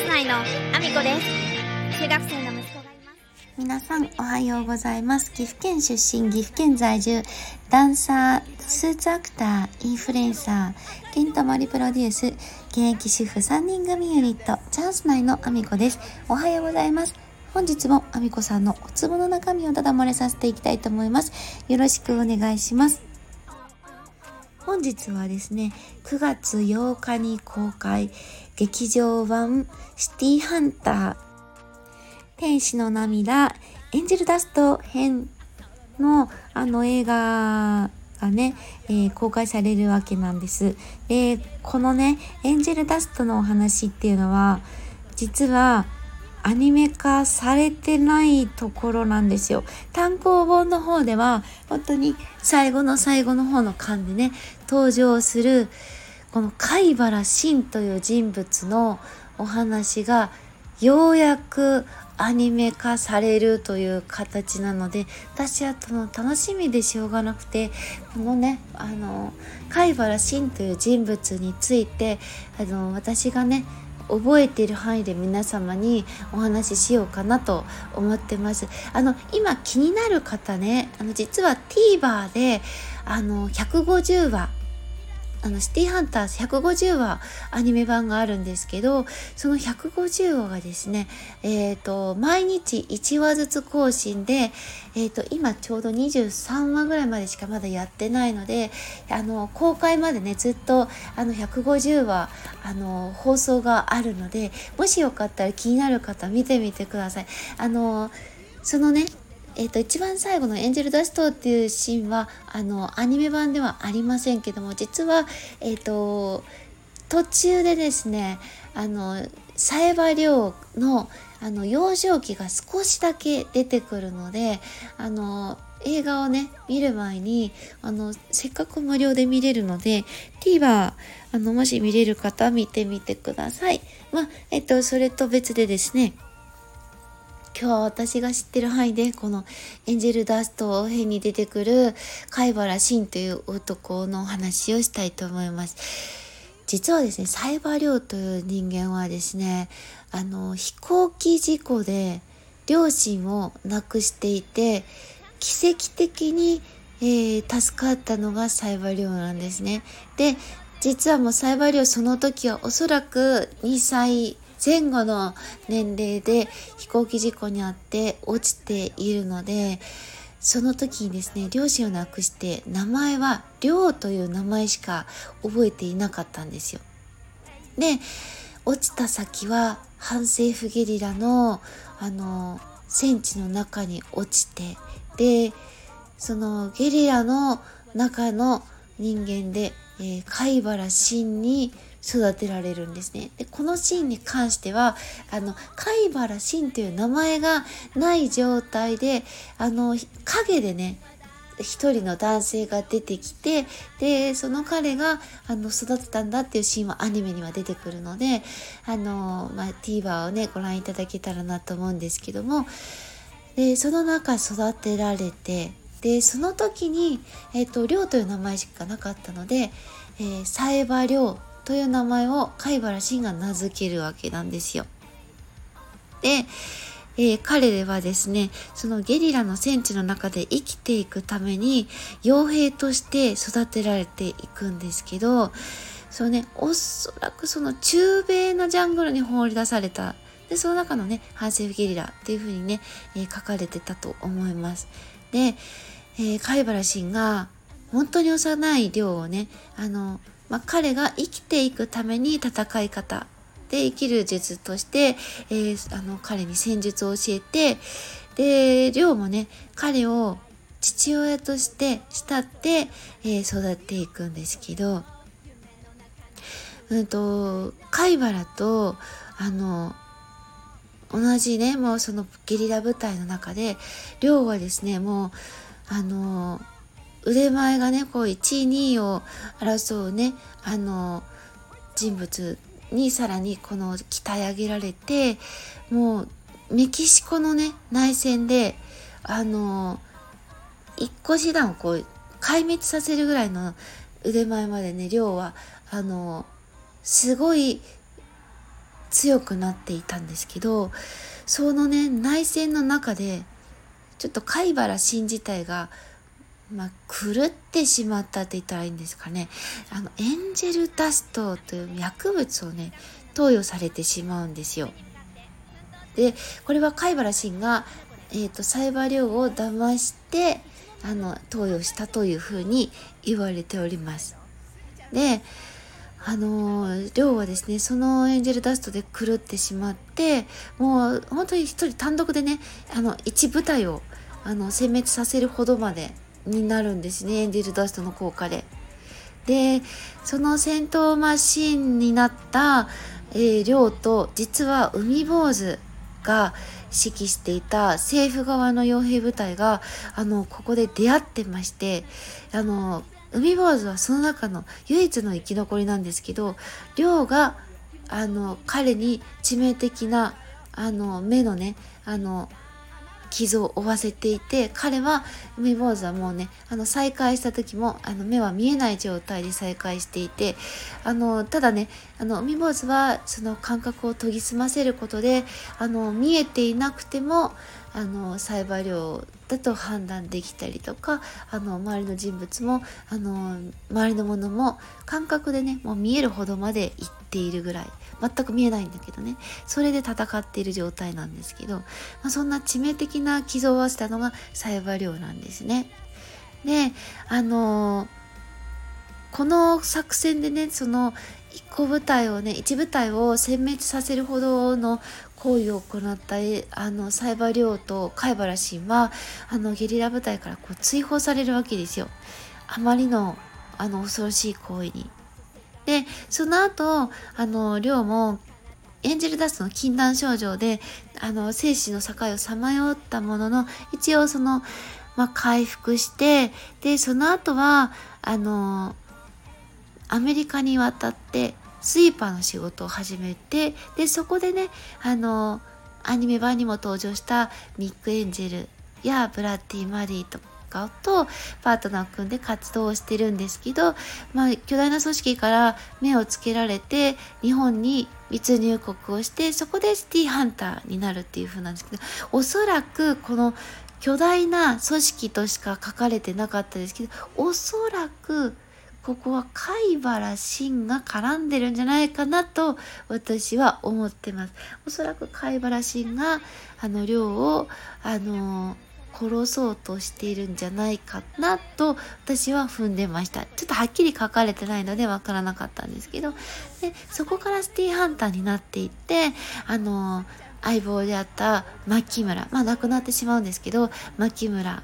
ス内のアミコです中学生の息子がいます皆さんおはようございます岐阜県出身岐阜県在住ダンサースーツアクターインフルエンサーケントマリプロデュース現役主婦3人組ユニットチャンス内のアミコです。おはようございます。本日もアミコさんのお壺の中身をただ漏れさせていきたいと思います。よろしくお願いします。本日はですね9月8日に公開劇場版シティハンター天使の涙エンジェルダスト編のあの映画がね、えー、公開されるわけなんです。で、このね、エンジェルダストのお話っていうのは、実はアニメ化されてないところなんですよ。単行本の方では本当に最後の最後の方の巻でね登場するこの貝原慎という人物のお話がようやくアニメ化されるという形なので私はその楽しみでしょうがなくてこのねあの貝原慎という人物についてあの私がね覚えている範囲で皆様にお話ししようかなと思ってます。あの今気になる方ねあの実は TVer であの150話あのシティハンター150話アニメ版があるんですけどその150話がですねえっ、ー、と毎日1話ずつ更新でえっ、ー、と今ちょうど23話ぐらいまでしかまだやってないのであの公開までねずっとあの150話あの放送があるのでもしよかったら気になる方見てみてください。あのそのねえーと、一番最後の「エンジェル・ダスト」っていうシーンはあのアニメ版ではありませんけども実は、えーと、途中でですねあのサエバ漁のあの幼少期が少しだけ出てくるのであの映画をね見る前にあのせっかく無料で見れるので TVer あのもし見れる方見てみてください。まあえっとそれと別でですね今日は私が知ってる範囲でこのエンジェルダスト編に出てくる貝原慎という男の話をしたいと思います。実はですね、サイバー寮という人間はですね、あの、飛行機事故で両親を亡くしていて、奇跡的に、えー、助かったのがサイバー寮なんですね。で、実はもうサイバー寮その時はおそらく2歳前後の年齢で飛行機事故に遭って落ちているのでその時にですね両親を亡くして名前は亮という名前しか覚えていなかったんですよ。で落ちた先は反政府ゲリラのあの戦地の中に落ちてでそのゲリラの中の人間で、えー、貝原真に育てられるんですね。でこのシーンに関してはあの貝原慎という名前がない状態であの影でね一人の男性が出てきてでその彼があの育てたんだっていうシーンはアニメには出てくるのであの、まあ、TVer をねご覧いただけたらなと思うんですけどもでその中育てられてでその時に、えーと、亮という名前しかなかったので、えー、サエバ亮という名前を貝原慎が名付けるわけなんですよ。で、えー、彼はですねそのゲリラの戦地の中で生きていくために傭兵として育てられていくんですけどそうねおそらくその中米のジャングルに放り出されたでその中のね反政府ゲリラっていう風にね、えー、書かれてたと思います。で、えー、貝原慎が本当に幼い量をねあのまあ、彼が生きていくために戦い方で生きる術として、えー、あの彼に戦術を教えてで亮もね彼を父親として慕って、えー、育っていくんですけど、うんと貝原とあの同じねもうそのゲリラ部隊の中で亮はですねもうあの腕前がねこう1位2位を争うねあの人物にさらにこの鍛え上げられてもうメキシコのね内戦であの一個師団をこう壊滅させるぐらいの腕前までね亮はあのすごい強くなっていたんですけどそのね内戦の中でちょっと貝原新自体がまあ、狂ってしまったって言ったらいいんですかねあのエンジェルダストという薬物をね投与されてしまうんですよ。でこれは貝原新が、えーと、サイバー量を騙してあの投与したというふうに言われております。であの亮はですねそのエンジェルダストで狂ってしまってもう本当に一人単独でねあの一部隊をあの殲滅させるほどまでになるんですねエンジェルダストの効果で。でその戦闘マシンになった、えー、亮と実は海坊主が指揮していた政府側の傭兵部隊があのここで出会ってましてあの海坊主はその中の唯一の生き残りなんですけど亮があの彼に致命的なあの目のねあの傷を負わせていて彼は海坊主はもうねあの再会した時もあの目は見えない状態で再会していてあのただねあの海坊主はその感覚を研ぎ澄ませることであの見えていなくてもあの栽培量だと判断できたりとかあの周りの人物もあの周りのものも感覚でねもう見えるほどまでいっているぐらい。全く見えないんだけどねそれで戦っている状態なんですけど、まあ、そんな致命的な傷を負わせたのが栽培量なんですね。であのこの作戦でねその一個部隊をね一部隊を殲滅させるほどの行為を行ったあのサイバー領と貝原神はあのゲリラ部隊からこう追放されるわけですよ。あまりのあの恐ろしい行為に。でその後あの亮もエンジェルダストの禁断症状であの生死の境をさまよったものの一応その、まあ、回復してでその後はあのアメリカに渡ってスイーパーの仕事を始めてでそこでねあのアニメ版にも登場したミック・エンジェルやブラッディ・マリーとかとパートナーを組んで活動をしてるんですけど、まあ、巨大な組織から目をつけられて日本に密入国をしてそこでシティハンターになるっていう風なんですけどおそらくこの巨大な組織としか書かれてなかったですけどおそらくここは貝原真が絡んでるんじゃないかなと私は思ってます。おそらく貝原真があの量をあの殺そうとしているんじゃないかなと私は踏んでました。ちょっとはっきり書かれてないのでわからなかったんですけど、でそこからシティハンターになっていって、あの相棒であった牧村、まあ亡くなってしまうんですけど、牧村、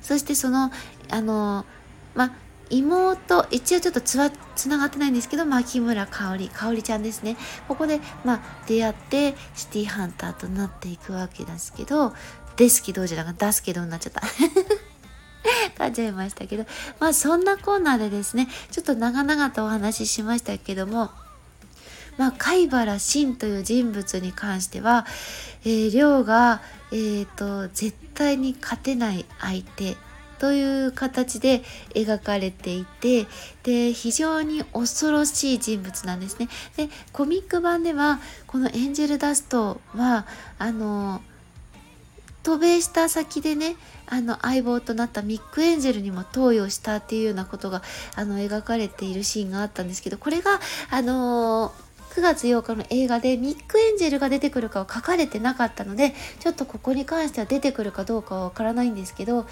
そしてその、あの、まあ妹一応ちょっとつつながってないんですけど牧村香織香織ちゃんですね。ここで、まあ、出会ってシティハンターとなっていくわけですけどですけどじゃなくて出すけどになっちゃった？噛んじゃいましたけど。まあそんなコーナーでですねちょっと長々とお話ししましたけどもまあ、貝原真という人物に関しては、えー、亮が、えーと絶対に勝てない相手という形で描かれていてで非常に恐ろしい人物なんですね。でコミック版ではこのエンジェルダストはあの渡米した先でねあの相棒となったミック・エンジェルにも投与したっていうようなことがあの描かれているシーンがあったんですけどこれがあの9月8日の映画でミック・エンジェルが出てくるかは書かれてなかったのでちょっとここに関しては出てくるかどうかはわからないんですけど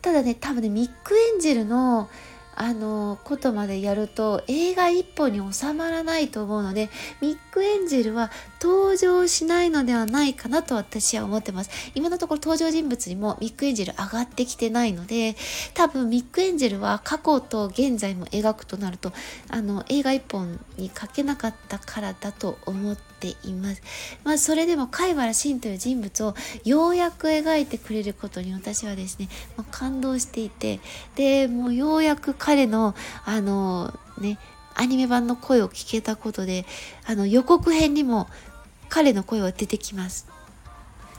ただね多分ねミック・エンジェルのあのことまでやると映画一本に収まらないと思うのでミック・エンジェルは登場しないのではないかなと私は思ってます。今のところ登場人物にもミック・エンジェル上がってきてないので、多分ミック・エンジェルは過去と現在も描くとなると、あの、映画一本に書けなかったからだと思っています。まあ、それでも貝原慎という人物をようやく描いてくれることに私はですね、まあ、感動していて、で、もうようやく彼の、あの、ね、アニメ版の声を聞けたことであの予告編にも彼の声は出てきます。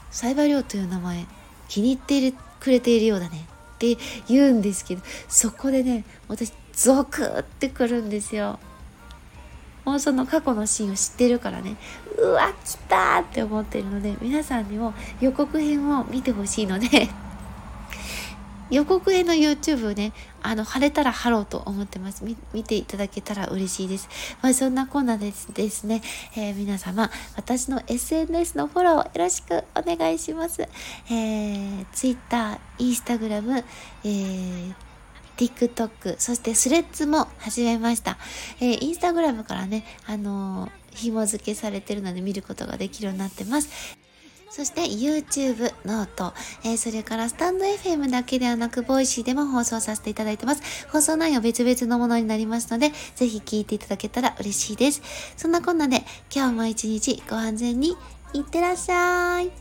サイバリョウという名前気に入っているくれているようだねって言うんですけどそこでね私ゾクってくるんですよ。放送の過去のシーンを知ってるからねうわ来たって思ってるので皆さんにも予告編を見てほしいので予告編の YouTube をね、あの、晴れたら貼ろうと思ってます。見ていただけたら嬉しいです。まあ、そんなこんなですですね、えー、皆様、私の SNS のフォローよろしくお願いします。えー、Twitter、Instagram、えー TikTok、そして Threads も始めました。えー、 Instagram からね、あのー、紐付けされてるので見ることができるようになってます。そして YouTube、 note、えー、それからスタンド FM だけではなく、 Voicy でも放送させていただいてます。放送内容別々のものになりますので、ぜひ聞いていただけたら嬉しいです。そんなこんなで、今日も一日ご安全にいってらっしゃい。